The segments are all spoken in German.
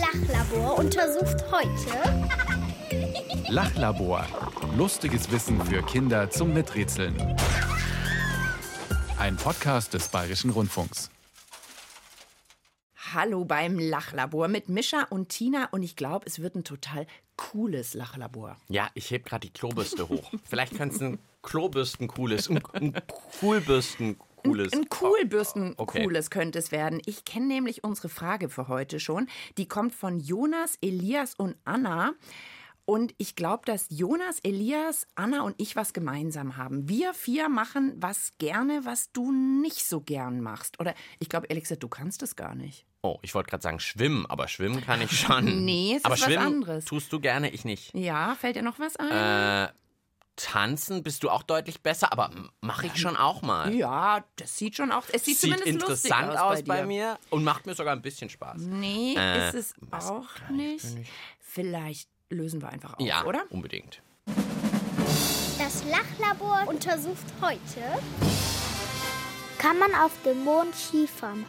Lachlabor untersucht heute Lachlabor. Lustiges Wissen für Kinder zum Miträtseln. Ein Podcast des Bayerischen Rundfunks. Hallo beim Lachlabor mit Mischa und Tina und ich glaube, es wird ein total cooles Lachlabor. Ja, ich heb gerade die Klobürste hoch. Vielleicht kannst du ein Klobürsten cooles, ein, ein Coolbürsten cooles. Ein Coolbürsten Okay. cooles könnte es werden. Ich kenne nämlich unsere Frage für heute schon. Die kommt von Jonas, Elias und Anna. Und ich glaube, dass Jonas, Elias, Anna und ich was gemeinsam haben. Wir vier machen was gerne, was du nicht so gern machst. Oder ich glaube, ehrlich gesagt, du kannst es gar nicht. Oh, ich wollte gerade sagen schwimmen, aber schwimmen kann ich schon. Nee, es aber ist was schwimmen anderes. tust du gerne, ich nicht. Ja, fällt dir noch was ein? Äh, tanzen bist du auch deutlich besser, aber mache ich schon auch mal. ja, das sieht schon auch. Es sieht, Sieht zumindest lustig interessant aus aus bei, bei mir und macht mir sogar ein bisschen Spaß. Nee, Äh, ist es auch nicht? Vielleicht lösen wir einfach auf, Ja, oder? unbedingt. Das Lachlabor untersucht heute Kann man auf dem Mond Skifahren?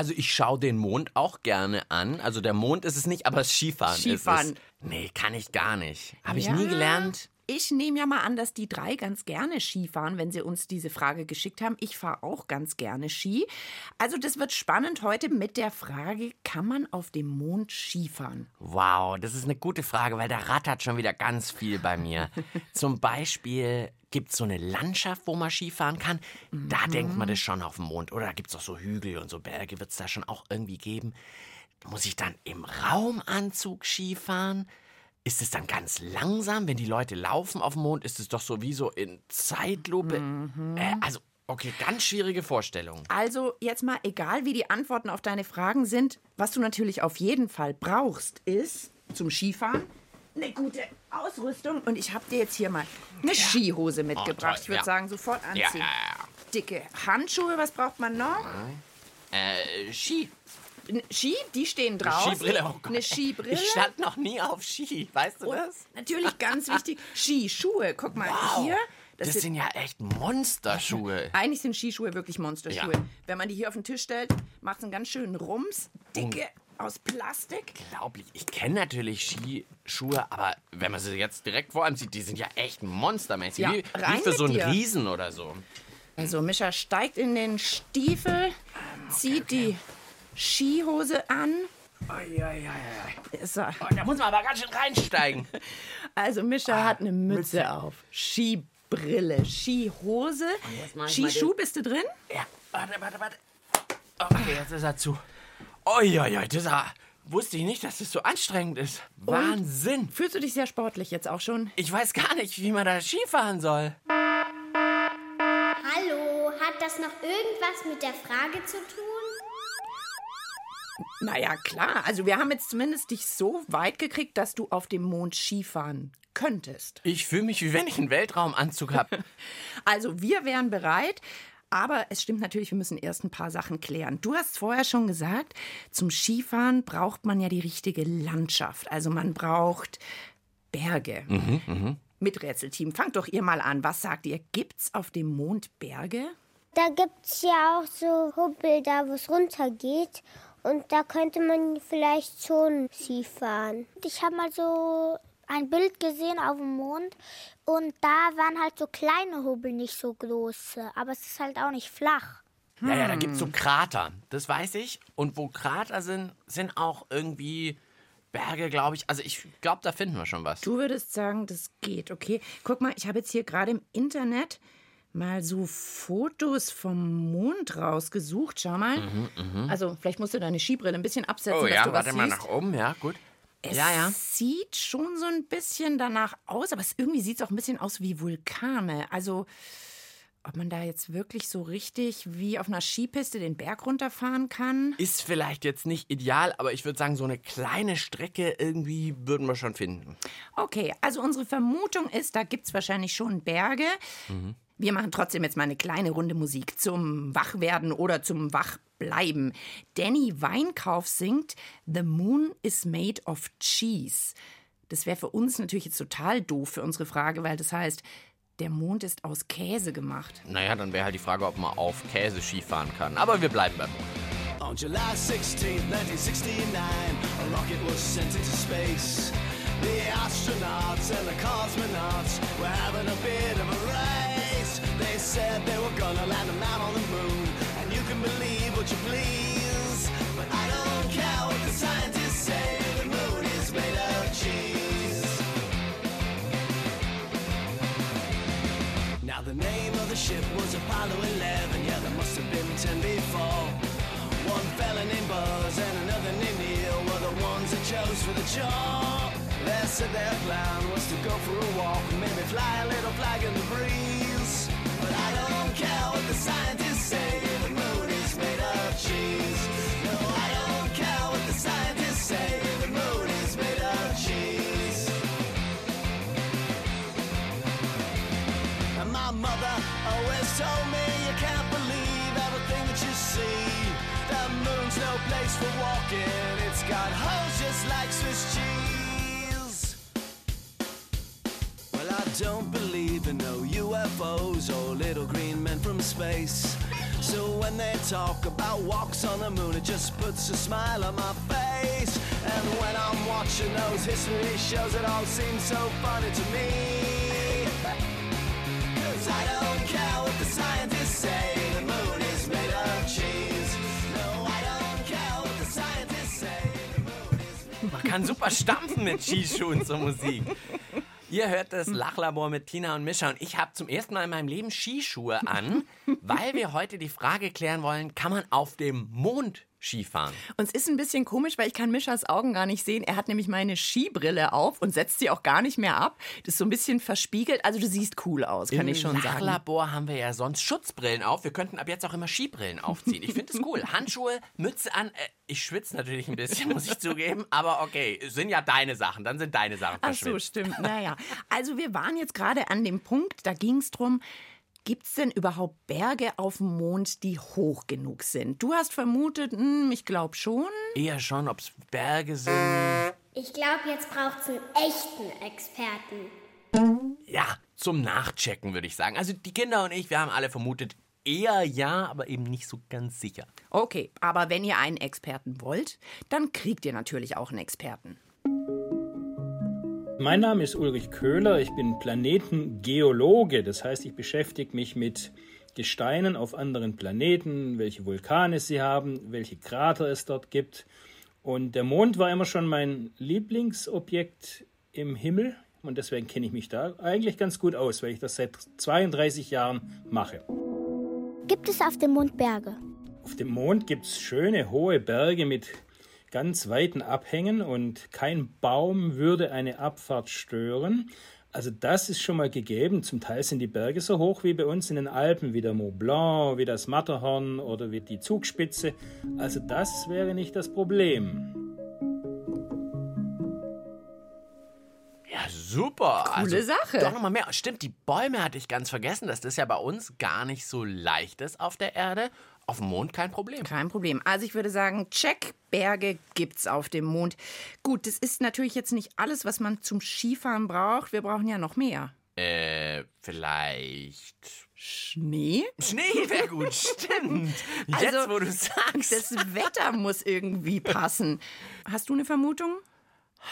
Also ich schaue den Mond auch gerne an. Also der Mond ist es nicht, aber das Skifahren, Skifahren. ist es. Nee, kann ich gar nicht. Habe ich Ja. nie gelernt. Ich nehme ja mal an, dass die drei ganz gerne Ski fahren, wenn sie uns diese Frage geschickt haben. Ich fahre auch ganz gerne Ski. Also das wird spannend heute mit der Frage, kann man auf dem Mond Skifahren? Wow, das ist eine gute Frage, weil da rattert schon wieder ganz viel bei mir. Zum Beispiel gibt es so eine Landschaft, wo man Skifahren kann. Da denkt man das schon auf dem Mond. Oder gibt es auch so Hügel und so Berge, wird es da schon auch irgendwie geben. Muss ich dann im Raumanzug Skifahren? Ist es dann ganz langsam, wenn die Leute laufen auf dem Mond? Ist es doch sowieso in Zeitlupe? Äh, also, okay, ganz schwierige Vorstellung. Also jetzt mal, egal wie die Antworten auf deine Fragen sind, was du natürlich auf jeden Fall brauchst, ist zum Skifahren eine gute Ausrüstung. Und ich habe dir jetzt hier mal eine Skihose mitgebracht. toll, ich würde ja. sagen, sofort anziehen. Ja, ja, ja. Dicke Handschuhe, was braucht man noch? Äh, Ski. N- Ski, die stehen draußen. Skibrille, oh Gott. Eine Skibrille. Ich stand noch nie auf Ski, weißt du Und das? natürlich ganz wichtig, Skischuhe. Guck mal Wow, hier. Das, sind, sind ja echt Monsterschuhe. eigentlich sind Skischuhe wirklich Monsterschuhe. Ja. Wenn man die hier auf den Tisch stellt, macht es einen ganz schönen Rums. Dicke aus Plastik. Unglaublich. Ich kenne natürlich Skischuhe, aber wenn man sie jetzt direkt vor einem sieht, die sind ja echt monstermäßig. Ja, wie, rein für so einen dir. Riesen oder so. Also Mischa steigt in den Stiefel, zieht die Skihose an. So. Oh, da muss man aber ganz schön reinsteigen. Also Mischa hat eine Mütze, auf. Skibrille, Skihose. ich Skischuh, bist du drin? ja, warte, warte, warte. Okay, jetzt ist er zu. Uiuiui, das wusste ich nicht, dass das so anstrengend ist. Wahnsinn. Fühlst du dich sehr sportlich jetzt auch schon? Ich weiß gar nicht, wie man da Skifahren soll. Hallo, hat das noch irgendwas mit der Frage zu tun? Naja, klar. Also wir haben jetzt zumindest dich so weit gekriegt, dass du auf dem Mond Skifahren könntest. Ich fühle mich, wie wenn ich einen Weltraumanzug habe. Also wir wären bereit. Aber es stimmt natürlich, wir müssen erst ein paar Sachen klären. Du hast vorher schon gesagt, zum Skifahren braucht man ja die richtige Landschaft. Also man braucht Berge. Mit Rätselteam, fangt doch ihr mal an. Was sagt ihr? Gibt's auf dem Mond Berge? Da gibt's ja auch so Hubbel, da wo es runtergeht. Und da könnte man vielleicht schon Ski fahren. Ich habe mal so ein Bild gesehen auf dem Mond und da waren halt so kleine Hubbel, nicht so große. Aber es ist halt auch nicht flach. Ja, ja, da gibt es so Krater. Das weiß ich. Und wo Krater sind, sind auch irgendwie Berge, glaube ich. Also ich glaube, da finden wir schon was. Du würdest sagen, das geht, okay? Guck mal, ich habe jetzt hier gerade im Internet mal so Fotos vom Mond rausgesucht. Schau mal. Also, vielleicht musst du deine Skibrille ein bisschen absetzen, Mhm, oh dass ja, du was warte mal nach oben. Ja, gut. Es ja, ja. sieht schon so ein bisschen danach aus, aber es, irgendwie sieht es auch ein bisschen aus wie Vulkane. Also, ob man da jetzt wirklich so richtig wie auf einer Skipiste den Berg runterfahren kann? Ist vielleicht jetzt nicht ideal, aber ich würde sagen, so eine kleine Strecke irgendwie würden wir schon finden. Okay, also unsere Vermutung ist, da gibt es wahrscheinlich schon Berge. Wir machen trotzdem jetzt mal eine kleine Runde Musik zum Wachwerden oder zum Wachbleiben. Danny Weinkauf singt The Moon is made of cheese. Das wäre für uns natürlich jetzt total doof für unsere Frage, weil das heißt, der Mond ist aus Käse gemacht. Naja, dann wäre halt die Frage, ob man auf Käse Skifahren kann. Aber wir bleiben beim Mond. On July 16, 1969, a rocket was sent into space. The astronauts and the cosmonauts were having a bit said they were gonna land a man on the moon, and you can believe what you please. But I don't care what the scientists say, the moon is made of cheese. Now the name of the ship was Apollo 11, yeah, there must have been 10 before. One fella named Buzz and another named Neil were the ones that chose for the job. They said their plan was to go for a walk, maybe fly a little flag in the breeze. My mother always told me you can't believe everything that you see. The moon's no place for walking, it's got holes just like Swiss cheese. Well, I don't believe in no UFOs or little green men from space. So when they talk about walks on the moon, it just puts a smile on my face. And when I'm watching those history shows, it all seems so funny to me. Man kann super stampfen mit Skischuhen zur Musik. Ihr hört das Lachlabor mit Tina und Mischa und ich habe zum ersten Mal in meinem Leben Skischuhe an, weil wir heute die Frage klären wollen, kann man auf dem Mond Skifahren? Und es ist ein bisschen komisch, weil ich kann Mischas Augen gar nicht sehen. Er hat nämlich meine Skibrille auf und setzt sie auch gar nicht mehr ab. Das ist so ein bisschen verspiegelt. Also du siehst cool aus, kann ich schon Im sagen. Lachlabor haben wir ja sonst Schutzbrillen auf. Wir könnten ab jetzt auch immer Skibrillen aufziehen. Ich finde es cool. Handschuhe, Mütze an. Äh, ich schwitze natürlich ein bisschen, muss ich zugeben. Aber okay, sind ja deine Sachen. Dann sind deine Sachen Ach so, verschwitzt. stimmt. Naja. Also wir waren jetzt gerade an dem Punkt, da ging es drum, gibt es denn überhaupt Berge auf dem Mond, die hoch genug sind? Du hast vermutet, hm, ich glaube schon. Eher schon, ob es Berge sind. Ich glaube, jetzt braucht es einen echten Experten. Ja, zum Nachchecken würde ich sagen. Also die Kinder und ich, wir haben alle vermutet, eher ja, aber eben nicht so ganz sicher. Okay, aber wenn ihr einen Experten wollt, dann kriegt ihr natürlich auch einen Experten. Mein Name ist Ulrich Köhler, ich bin Planetengeologe, das heißt, ich beschäftige mich mit Gesteinen auf anderen Planeten, welche Vulkane sie haben, welche Krater es dort gibt. Und der Mond war immer schon mein Lieblingsobjekt im Himmel und deswegen kenne ich mich da eigentlich ganz gut aus, weil ich das seit 32 Jahren mache. Gibt es auf dem Mond Berge? Auf dem Mond gibt es schöne hohe Berge mit ganz weiten Abhängen und kein Baum würde eine Abfahrt stören. Also das ist schon mal gegeben. Zum Teil sind die Berge so hoch wie bei uns in den Alpen, wie der Mont Blanc, wie das Matterhorn oder wie die Zugspitze. Also das wäre nicht das Problem. Ja, super. Coole also, Sache. Doch nochmal mehr. Stimmt, die Bäume hatte ich ganz vergessen, dass das ja bei uns gar nicht so leicht ist auf der Erde. Auf dem Mond kein Problem. Kein Problem. Also ich würde sagen, check, Berge gibt's auf dem Mond. Gut, das ist natürlich jetzt nicht alles, was man zum Skifahren braucht. Wir brauchen ja noch mehr. Äh, vielleicht. Schnee? Schnee wäre gut, stimmt. Jetzt, Also, wo du sagst. Das Wetter muss irgendwie passen. Hast du eine Vermutung?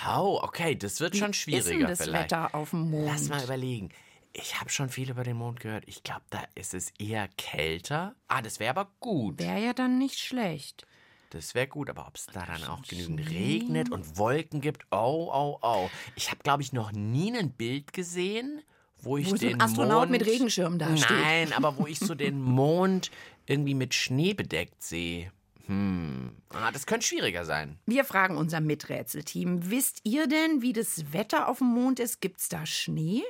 Hau, okay, das wird schon Ist schwieriger denn das vielleicht. Wetter auf dem Mond? Lass mal überlegen. Ich habe schon viel über den Mond gehört. Ich glaube, da ist es eher kälter. Ah, das wäre aber gut. Wäre ja dann nicht schlecht. Das wäre gut, aber ob es da dann auch genügend regnet und Wolken gibt, oh, oh, oh. Ich habe, glaube ich, noch nie ein Bild gesehen, wo ich Wo so ein den Astronaut Mond... mit Regenschirm da steht. Nein, aber wo ich so den Mond irgendwie mit Schnee bedeckt sehe. Hm, ah, das könnte schwieriger sein. Wir fragen unser Miträtselteam. Wisst ihr denn, wie das Wetter auf dem Mond ist? Gibt's da Schnee?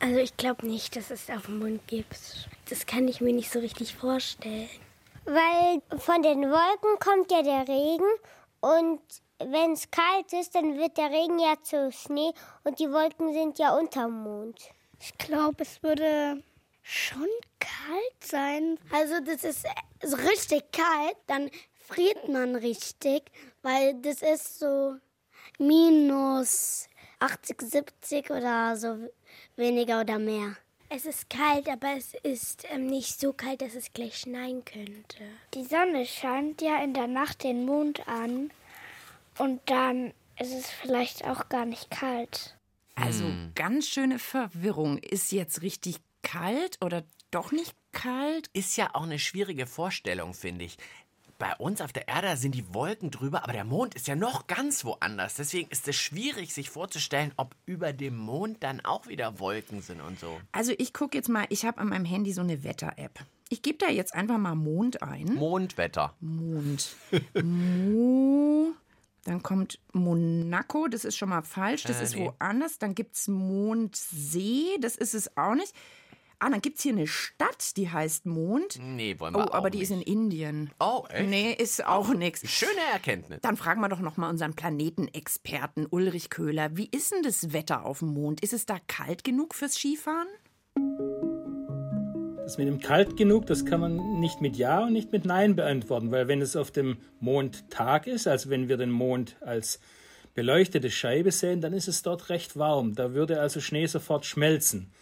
Also ich glaube nicht, dass es auf dem Mond gibt. Das kann ich mir nicht so richtig vorstellen. Weil von den Wolken kommt ja der Regen und wenn es kalt ist, dann wird der Regen ja zu Schnee und die Wolken sind ja unterm Mond. Ich glaube, es würde schon kalt sein. Also das ist so richtig kalt, dann friert man richtig, weil das ist so minus 80, 70 oder so weniger oder mehr. Es ist kalt, aber es ist ähm, nicht so kalt, dass es gleich schneien könnte. Die Sonne scheint ja in der Nacht den Mond an und dann ist es vielleicht auch gar nicht kalt. Also ganz schöne Verwirrung. Ist jetzt richtig kalt oder doch nicht kalt? Ist ja auch eine schwierige Vorstellung, finde ich. Bei uns auf der Erde sind die Wolken drüber, aber der Mond ist ja noch ganz woanders. Deswegen ist es schwierig, sich vorzustellen, ob über dem Mond dann auch wieder Wolken sind und so. Also ich gucke jetzt mal, ich habe an meinem Handy so eine Wetter-App. Ich gebe da jetzt einfach mal Mond ein. Mondwetter. Mond. Mo. Dann kommt Monaco, das ist schon mal falsch, das Äh, ist nee. woanders. Dann gibt es Mondsee, das ist es auch nicht. Ah, dann gibt es hier eine Stadt, die heißt Mond. Nee, wollen Oh, wir auch aber die nicht. ist in Indien. Oh, echt? Nee, ist auch nichts. Schöne Erkenntnis. Dann fragen wir doch noch mal unseren Planetenexperten Ulrich Köhler. Wie ist denn das Wetter auf dem Mond? Ist es da kalt genug fürs Skifahren? Das mit dem kalt genug, das kann man nicht mit Ja und nicht mit Nein beantworten, weil wenn es auf dem Mond Tag ist, also wenn wir den Mond als beleuchtete Scheibe sehen, dann ist es dort recht warm. Da würde also Schnee sofort schmelzen.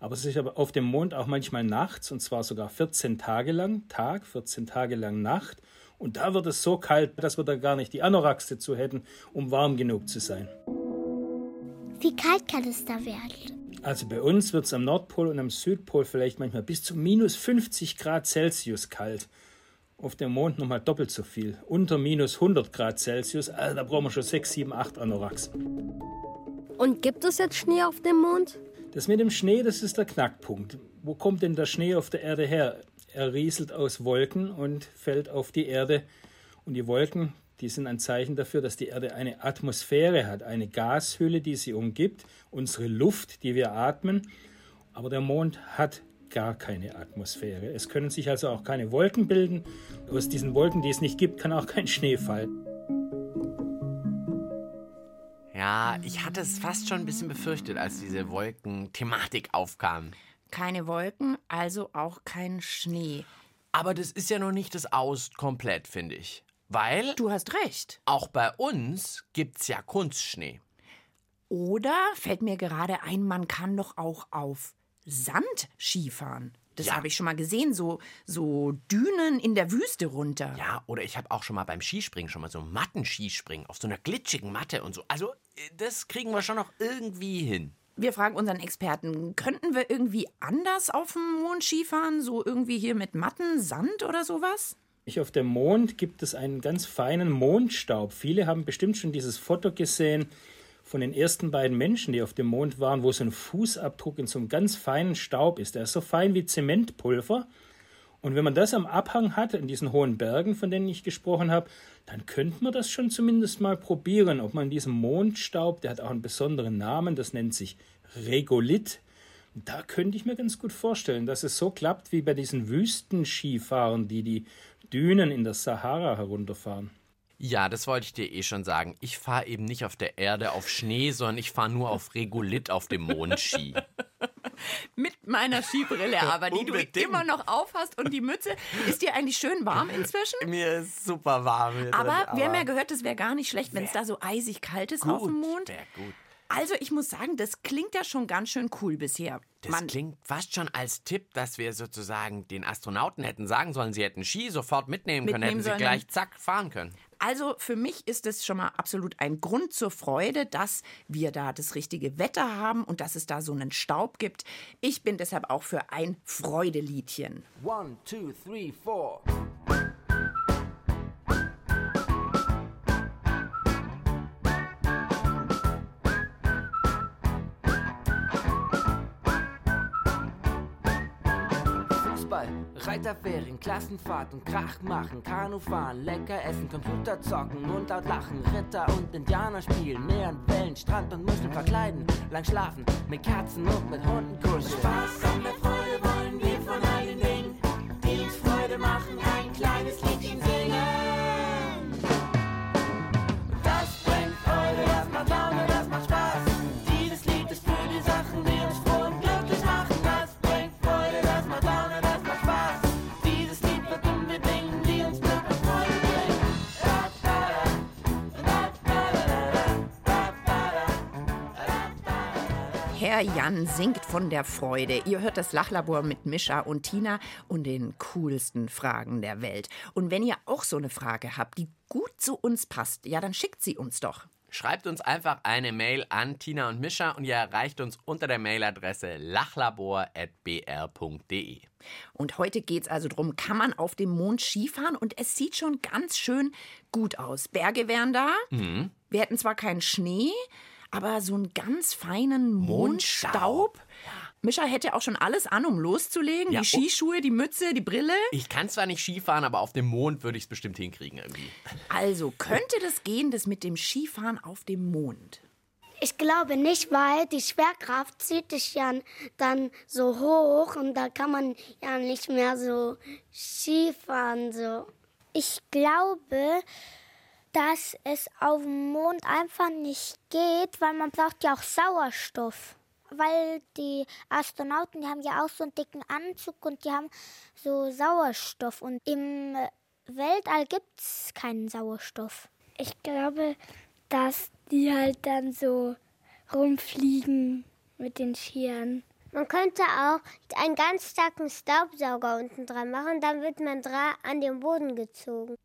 Aber es ist aber auf dem Mond auch manchmal nachts, und zwar sogar 14 Tage lang Tag, 14 Tage lang Nacht. Und da wird es so kalt, dass wir da gar nicht die Anoraks dazu hätten, um warm genug zu sein. Wie kalt kann es da werden? Also bei uns wird es am Nordpol und am Südpol vielleicht manchmal bis zu minus 50 Grad Celsius kalt. Auf dem Mond nochmal doppelt so viel. Unter minus 100 Grad Celsius, also da brauchen wir schon 6, 7, 8 Anoraks. Und gibt es jetzt Schnee auf dem Mond? Das mit dem Schnee, das ist der Knackpunkt. Wo kommt denn der Schnee auf der Erde her? Er rieselt aus Wolken und fällt auf die Erde. Und die Wolken, die sind ein Zeichen dafür, dass die Erde eine Atmosphäre hat, eine Gashülle, die sie umgibt, unsere Luft, die wir atmen. Aber der Mond hat gar keine Atmosphäre. Es können sich also auch keine Wolken bilden. Aus diesen Wolken, die es nicht gibt, kann auch kein Schnee fallen. Ja, ich hatte es fast schon ein bisschen befürchtet, als diese Wolken-Thematik aufkam. Keine Wolken, also auch kein Schnee. Aber das ist ja noch nicht das Aus komplett, finde ich. Weil Du hast recht. auch bei uns gibt's ja Kunstschnee. Oder fällt mir gerade ein, man kann doch auch auf Sand Skifahren. Das Ja. habe ich schon mal gesehen, so, so Dünen in der Wüste runter. Ja, oder ich habe auch schon mal beim Skispringen schon mal so Matten-Skispringen auf so einer glitschigen Matte und so. Also, äh, das kriegen wir schon noch irgendwie hin. Wir fragen unseren Experten, könnten wir irgendwie anders auf dem Mond Skifahren? So irgendwie hier mit Matten, Sand oder sowas? Ich auf dem Mond gibt es einen ganz feinen Mondstaub. Viele haben bestimmt schon dieses Foto gesehen von den ersten beiden Menschen, die auf dem Mond waren, wo so ein Fußabdruck in so einem ganz feinen Staub ist. Der ist so fein wie Zementpulver. Und wenn man das am Abhang hat, in diesen hohen Bergen, von denen ich gesprochen habe, dann könnte man das schon zumindest mal probieren, ob man diesen Mondstaub, der hat auch einen besonderen Namen, das nennt sich Regolith, da könnte ich mir ganz gut vorstellen, dass es so klappt wie bei diesen Wüstenskifahrern, die die Dünen in der Sahara herunterfahren. Ja, das wollte ich dir eh schon sagen. Ich fahre eben nicht auf der Erde auf Schnee, sondern ich fahre nur auf Regolith auf dem Mondski. Mit meiner Skibrille aber, die du immer noch aufhast und die Mütze. Ist dir eigentlich schön warm inzwischen? Mir ist super warm. drin, Aber wir haben ja gehört, es wäre gar nicht schlecht, wenn es da so eisig kalt ist auf dem Mond. Wär gut. Also ich muss sagen, das klingt ja schon ganz schön cool bisher. Das Man, klingt fast schon als Tipp, dass wir sozusagen den Astronauten hätten sagen sollen, sie hätten Ski sofort mitnehmen, können, Mitnehmen hätten sie sollen. gleich zack fahren können. Also für mich ist es schon mal absolut ein Grund zur Freude, dass wir da das richtige Wetter haben und dass es da so einen Staub gibt. Ich bin deshalb auch für ein Freudeliedchen. One, two, three, four. Fußball, Reiterferien, Klassenfahrt und Krach machen, Kanu fahren, lecker essen, Computer zocken, mundlaut lachen, Ritter und Indianer spielen, Meer und Wellen, Strand und Muscheln verkleiden, lang schlafen, mit Katzen und mit Hunden kuscheln. Spaß der Freude Der Jan singt von der Freude. Ihr hört das Lachlabor mit Mischa und Tina und den coolsten Fragen der Welt. Und wenn ihr auch so eine Frage habt, die gut zu uns passt, ja, dann schickt sie uns doch. Schreibt uns einfach eine Mail an Tina und Mischa und ihr erreicht uns unter der Mailadresse lachlabor.br.de. Und heute geht es also darum, kann man auf dem Mond Skifahren? Und es sieht schon ganz schön gut aus. Berge wären da. Mhm. Wir hätten zwar keinen Schnee, aber so einen ganz feinen Mondstaub. Mondstaub. Mischa hätte auch schon alles an, um loszulegen. Ja, die Skischuhe, die Mütze, die Brille. Ich kann zwar nicht Skifahren, aber auf dem Mond würde ich es bestimmt hinkriegen irgendwie. Also könnte das gehen, das mit dem Skifahren auf dem Mond? Ich glaube nicht, weil die Schwerkraft zieht dich ja dann so hoch und da kann man ja nicht mehr so Skifahren. So. Ich glaube, dass es auf dem Mond einfach nicht geht, weil man braucht ja auch Sauerstoff. Weil die Astronauten, die haben ja auch so einen dicken Anzug und die haben so Sauerstoff. Und im Weltall gibt es keinen Sauerstoff. Ich glaube, dass die halt dann so rumfliegen mit den Skiern. Man könnte auch einen ganz starken Staubsauger unten dran machen, dann wird man dran an den Boden gezogen.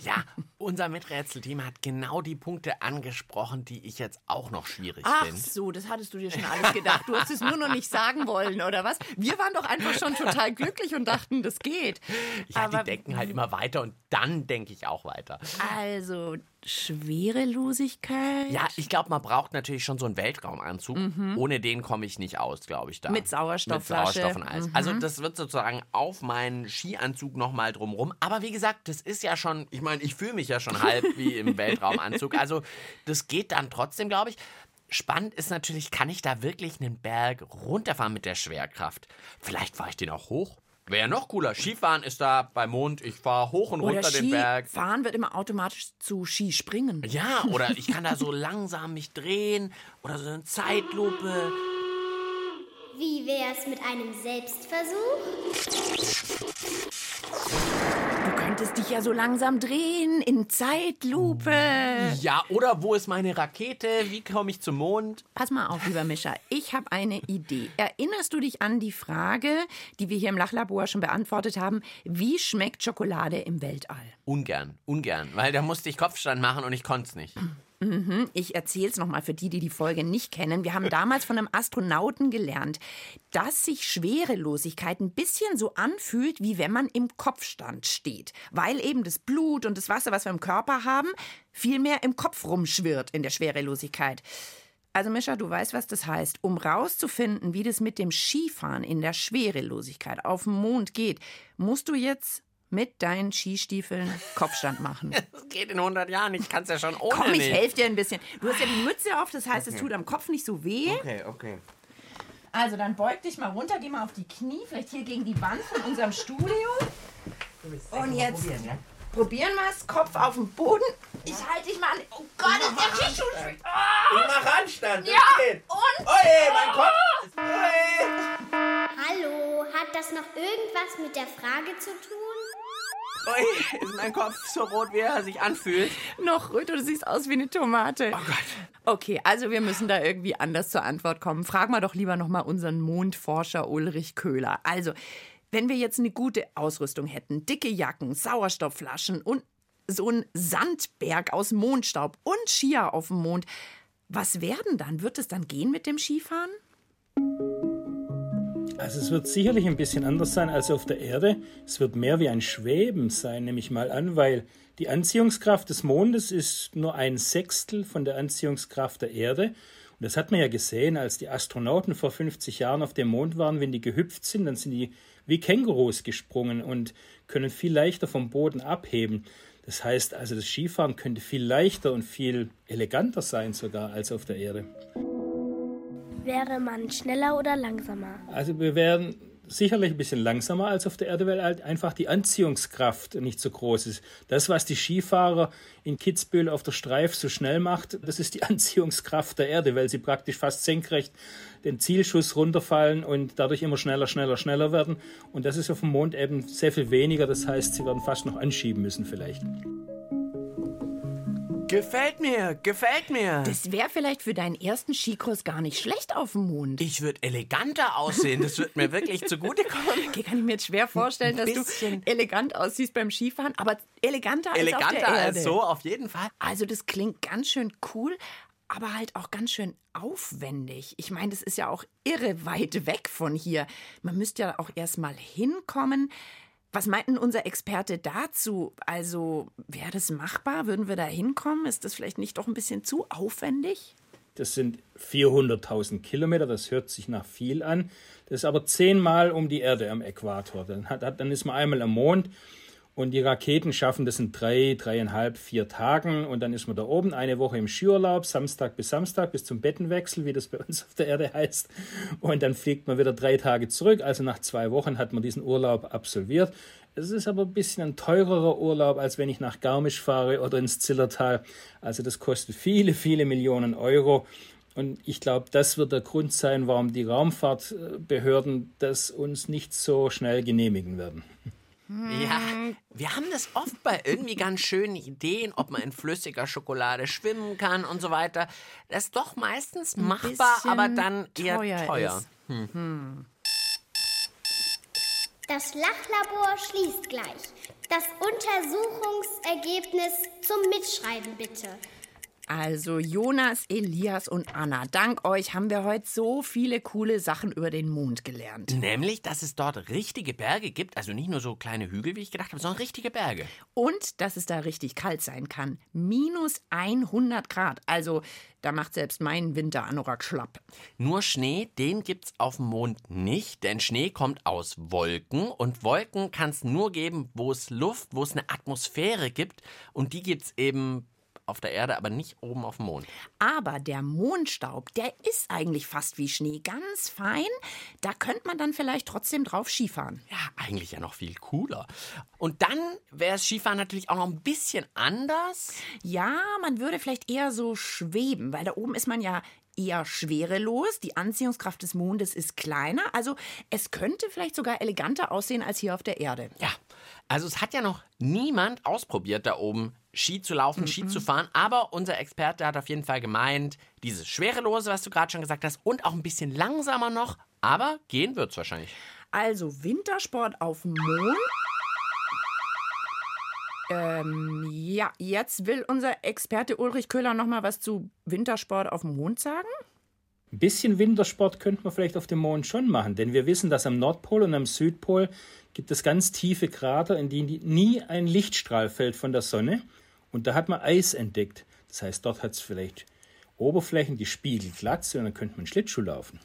Ja, unser Miträtselteam hat genau die Punkte angesprochen, die ich jetzt auch noch schwierig Ach finde. so, das hattest du dir schon alles gedacht. Du hast es nur noch nicht sagen wollen, oder was? Wir waren doch einfach schon total glücklich und dachten, das geht. Ja, Aber- die denken halt immer weiter und dann denke ich auch weiter. Also, Schwerelosigkeit. Ja, ich glaube, man braucht natürlich schon so einen Weltraumanzug. Ohne den komme ich nicht aus, glaube ich da. Mhm. Mit Sauerstoffflasche. Mit Sauerstoff und alles. Mhm. Also das wird sozusagen auf meinen Skianzug nochmal drumrum. Aber wie gesagt, das ist ja schon, ich meine, ich fühle mich ja schon halb wie im Weltraumanzug. Also das geht dann trotzdem, glaube ich. Spannend ist natürlich, kann ich da wirklich einen Berg runterfahren mit der Schwerkraft? Vielleicht fahre ich den auch hoch. Wäre ja noch cooler. Skifahren ist da beim Mond. Ich fahre hoch und Oder runter den Berg. Skifahren wird immer automatisch zu Skispringen. Ja, oder ich kann da so langsam mich drehen oder so eine Zeitlupe. Wie wär's mit einem Selbstversuch? Du könntest dich ja so langsam drehen in Zeitlupe. Ja, oder wo ist meine Rakete? Wie komme ich zum Mond? Pass mal auf, lieber Mischa. Ich habe eine Idee. Erinnerst du dich an die Frage, die wir hier im Lachlabor schon beantwortet haben? Wie schmeckt Schokolade im Weltall? Ungern, ungern, weil da musste ich Kopfstand machen und ich konnte es nicht. Mhm. Ich erzähle es nochmal für die, die die Folge nicht kennen. Wir haben damals von einem Astronauten gelernt, dass sich Schwerelosigkeit ein bisschen so anfühlt, wie wenn man im Kopfstand steht. Weil eben das Blut und das Wasser, was wir im Körper haben, viel mehr im Kopf rumschwirrt in der Schwerelosigkeit. Also Mischa, du weißt, was das heißt. Um rauszufinden, wie das mit dem Skifahren in der Schwerelosigkeit auf dem Mond geht, musst du jetzt mit deinen Skistiefeln Kopfstand machen. Das geht in 100 Jahren, ich kann es ja schon ohne Komm, ich helfe dir ein bisschen. Du hast ja die Mütze auf, das heißt, es Okay. tut am Kopf nicht so weh. Okay, okay. Also dann beug dich mal runter, geh mal auf die Knie, vielleicht hier gegen die Wand von unserem Studio. Und jetzt probieren wir es, Kopf auf den Boden. Ich halte dich mal an. Oh Gott, ist der Skischuh schwer. Ich mach Handstand, das Ja, geht. und? Oje, mein Kopf. Oje. Hallo, hat das noch irgendwas mit der Frage zu tun? Oje, ist mein Kopf so rot, wie er sich anfühlt. Noch röter, du siehst aus wie eine Tomate. Oh Gott. Okay, also wir müssen da irgendwie anders zur Antwort kommen. Fragen wir doch lieber nochmal unseren Mondforscher Ulrich Köhler. Also, wenn wir jetzt eine gute Ausrüstung hätten, dicke Jacken, Sauerstoffflaschen und so ein Sandberg aus Mondstaub und Skier auf dem Mond, was werden dann? Wird es dann gehen mit dem Skifahren? Also es wird sicherlich ein bisschen anders sein als auf der Erde. Es wird mehr wie ein Schweben sein, nehme ich mal an, weil die Anziehungskraft des Mondes ist nur ein Sechstel von der Anziehungskraft der Erde. Und das hat man ja gesehen, als die Astronauten vor 50 Jahren auf dem Mond waren, wenn die gehüpft sind, dann sind die wie Kängurus gesprungen und können viel leichter vom Boden abheben. Das heißt also, das Skifahren könnte viel leichter und viel eleganter sein sogar als auf der Erde. Wäre man schneller oder langsamer? Also wir werden sicherlich ein bisschen langsamer als auf der Erde, weil halt einfach die Anziehungskraft nicht so groß ist. Das, was die Skifahrer in Kitzbühel auf der Streif so schnell macht, das ist die Anziehungskraft der Erde, weil sie praktisch fast senkrecht den Zielschuss runterfallen und dadurch immer schneller, schneller, schneller werden. Und das ist auf dem Mond eben sehr viel weniger. Das heißt, sie werden fast noch anschieben müssen vielleicht. Gefällt mir, gefällt mir. Das wäre vielleicht für deinen ersten Skikurs gar nicht schlecht auf dem Mond. Ich würde eleganter aussehen. Das wird mir wirklich zugutekommen. Okay, kann ich mir jetzt schwer vorstellen, dass du elegant aussiehst beim Skifahren, aber eleganter, als auf Eleganter der Erde. als so, auf jeden Fall. Also das klingt ganz schön cool, aber halt auch ganz schön aufwendig. Ich meine, das ist ja auch irre weit weg von hier. Man müsste ja auch erst mal hinkommen. Was meint denn unser Experte dazu? Also, wäre das machbar? Würden wir da hinkommen? Ist das vielleicht nicht doch ein bisschen zu aufwendig? Das sind 400.000 Kilometer, das hört sich nach viel an. Das ist aber zehnmal um die Erde am Äquator. Dann, hat, dann ist man einmal am Mond und die Raketen schaffen das in drei, dreieinhalb, vier Tagen und dann ist man da oben eine Woche im Skiurlaub, Samstag bis Samstag, bis zum Bettenwechsel, wie das bei uns auf der Erde heißt. Und dann fliegt man wieder drei Tage zurück. Also nach zwei Wochen hat man diesen Urlaub absolviert. Es ist aber ein bisschen ein teurerer Urlaub, als wenn ich nach Garmisch fahre oder ins Zillertal. Also das kostet viele, viele Millionen Euro. Und ich glaube, das wird der Grund sein, warum die Raumfahrtbehörden das uns nicht so schnell genehmigen werden. Ja, wir haben das oft bei irgendwie ganz schönen Ideen, ob man in flüssiger Schokolade schwimmen kann und so weiter. Das ist doch meistens machbar, aber dann eher teuer teuer. ist. Das Lachlabor schließt gleich. Das Untersuchungsergebnis zum Mitschreiben bitte. Also Jonas, Elias und Anna, dank euch haben wir heute so viele coole Sachen über den Mond gelernt. Nämlich, dass es dort richtige Berge gibt, also nicht nur so kleine Hügel, wie ich gedacht habe, sondern richtige Berge. Und dass es da richtig kalt sein kann. Minus 100 Grad. Also da macht selbst mein Winteranorak schlapp. Nur Schnee, den gibt's auf dem Mond nicht, denn Schnee kommt aus Wolken und Wolken kann es nur geben, wo es Luft, wo es eine Atmosphäre gibt und die gibt's eben auf der Erde, aber nicht oben auf dem Mond. Aber der Mondstaub, der ist eigentlich fast wie Schnee, ganz fein. Da könnte man dann vielleicht trotzdem drauf Skifahren. Ja, eigentlich ja noch viel cooler. Und dann wäre das Skifahren natürlich auch noch ein bisschen anders. Ja, man würde vielleicht eher so schweben, weil da oben ist man ja eher schwerelos. Die Anziehungskraft des Mondes ist kleiner. Also es könnte vielleicht sogar eleganter aussehen als hier auf der Erde. Ja, also es hat ja noch niemand ausprobiert, da oben Ski zu laufen, Ski zu fahren. Aber unser Experte hat auf jeden Fall gemeint, dieses Schwerelose, was du gerade schon gesagt hast, und auch ein bisschen langsamer noch. Aber gehen wird's wahrscheinlich. Also Wintersport auf dem Mond. Ähm, ja, jetzt will unser Experte Ulrich Köhler noch mal was zu Wintersport auf dem Mond sagen. Ein bisschen Wintersport könnte man vielleicht auf dem Mond schon machen, denn wir wissen, dass am Nordpol und am Südpol gibt es ganz tiefe Krater, in denen nie ein Lichtstrahl fällt von der Sonne. Und da hat man Eis entdeckt. Das heißt, dort hat es vielleicht Oberflächen, die spiegelglatt sind, und dann könnte man Schlittschuh laufen.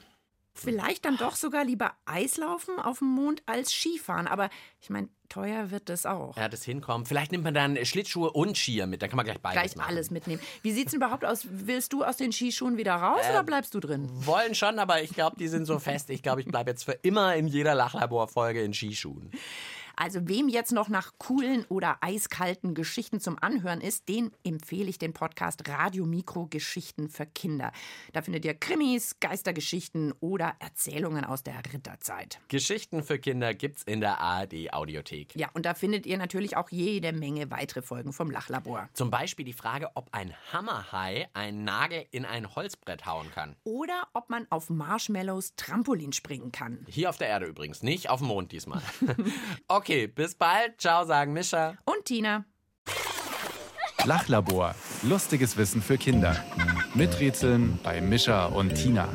Vielleicht dann doch sogar lieber Eislaufen auf dem Mond als Skifahren. Aber ich meine, teuer wird das auch. Ja, das hinkommen. Vielleicht nimmt man dann Schlittschuhe und Skier mit. Dann kann man gleich beides Gleich machen. alles mitnehmen. Wie sieht's denn überhaupt aus? Willst du aus den Skischuhen wieder raus Ähm, oder bleibst du drin? Wollen schon, aber ich glaube, die sind so fest. Ich glaube, ich bleibe jetzt für immer in jeder Lachlabor-Folge in Skischuhen. Also wem jetzt noch nach coolen oder eiskalten Geschichten zum Anhören ist, den empfehle ich den Podcast Radio Mikro Geschichten für Kinder. Da findet ihr Krimis, Geistergeschichten oder Erzählungen aus der Ritterzeit. Geschichten für Kinder gibt's in der ARD-Audiothek. Ja, und da findet ihr natürlich auch jede Menge weitere Folgen vom Lachlabor. Zum Beispiel die Frage, ob ein Hammerhai einen Nagel in ein Holzbrett hauen kann. Oder ob man auf Marshmallows Trampolin springen kann. Hier auf der Erde übrigens, nicht auf dem Mond diesmal. okay, bis bald. Ciao, sagen Mischa. Und Tina. Lachlabor. Lustiges Wissen für Kinder. Miträtseln bei Mischa und Tina.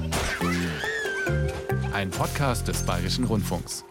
Ein Podcast des Bayerischen Rundfunks.